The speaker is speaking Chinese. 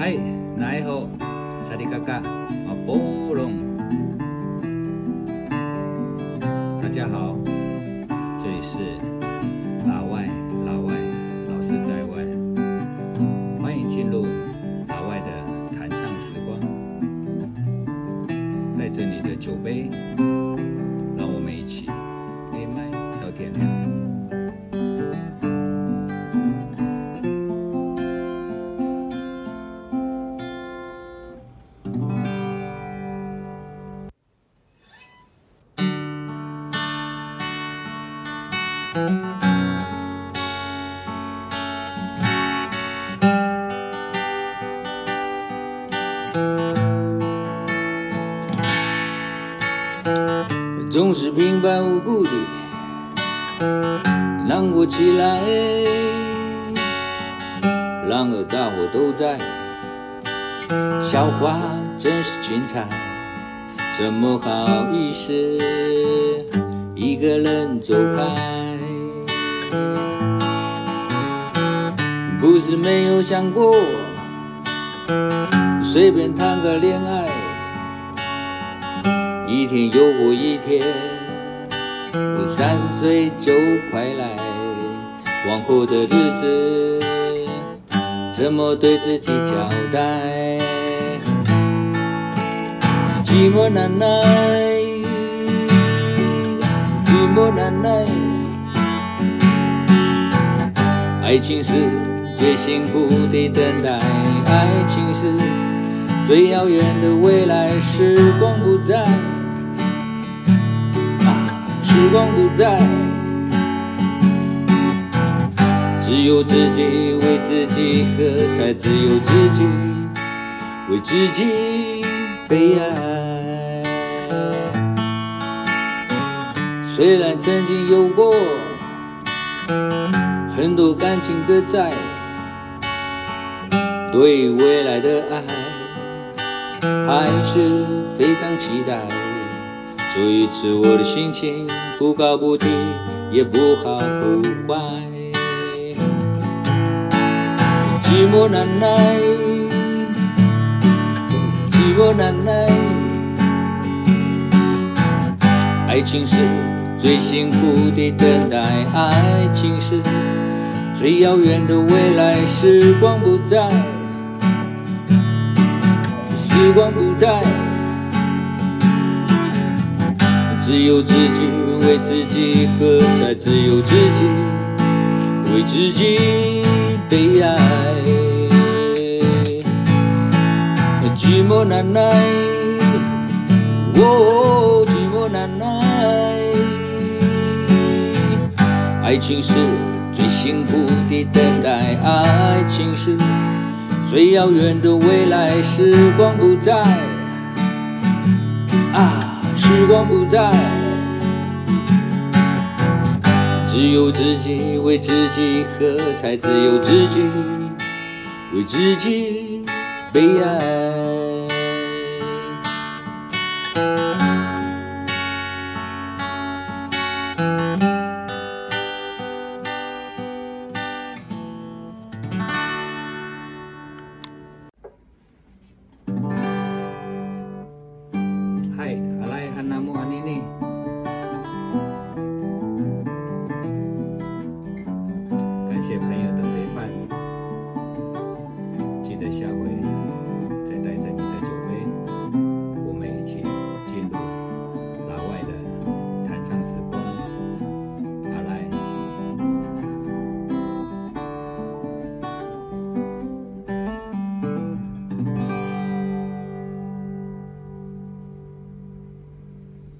嗨，你好，萨利嘎嘎，马波隆，大家好，这里是老外，老外，老是在外，欢迎进入老外的谈唱时光，带着你的酒杯，总是平白无故的难过起来，然而大伙都在，笑话真是精彩，怎么好意思一个人走开？不是没有想过，随便谈个恋爱。一天又过一天，我三十岁就快来，往后的日子怎么对自己交代？寂寞难耐，寂寞难耐，爱情是最辛苦的等待，爱情是最遥远的未来，时光不再。啊时光不再，只有自己为自己喝彩，只有自己为自己悲哀。虽然曾经有过很多感情的债，对未来的爱还是非常期待。这一次我的心情不高不低，也不好不坏。寂寞难耐，寂寞难耐。爱情是最辛苦的等待，爱情是最遥远的未来。时光不再，时光不再。只有自己为自己喝彩，只有自己为自己悲哀。寂寞难耐，哦，寂寞难耐。爱情是最幸福的等待，爱情是最遥远的未来。时光不再，啊。时光不再，只有自己为自己喝彩，只有自己为自己悲哀。谢朋友的。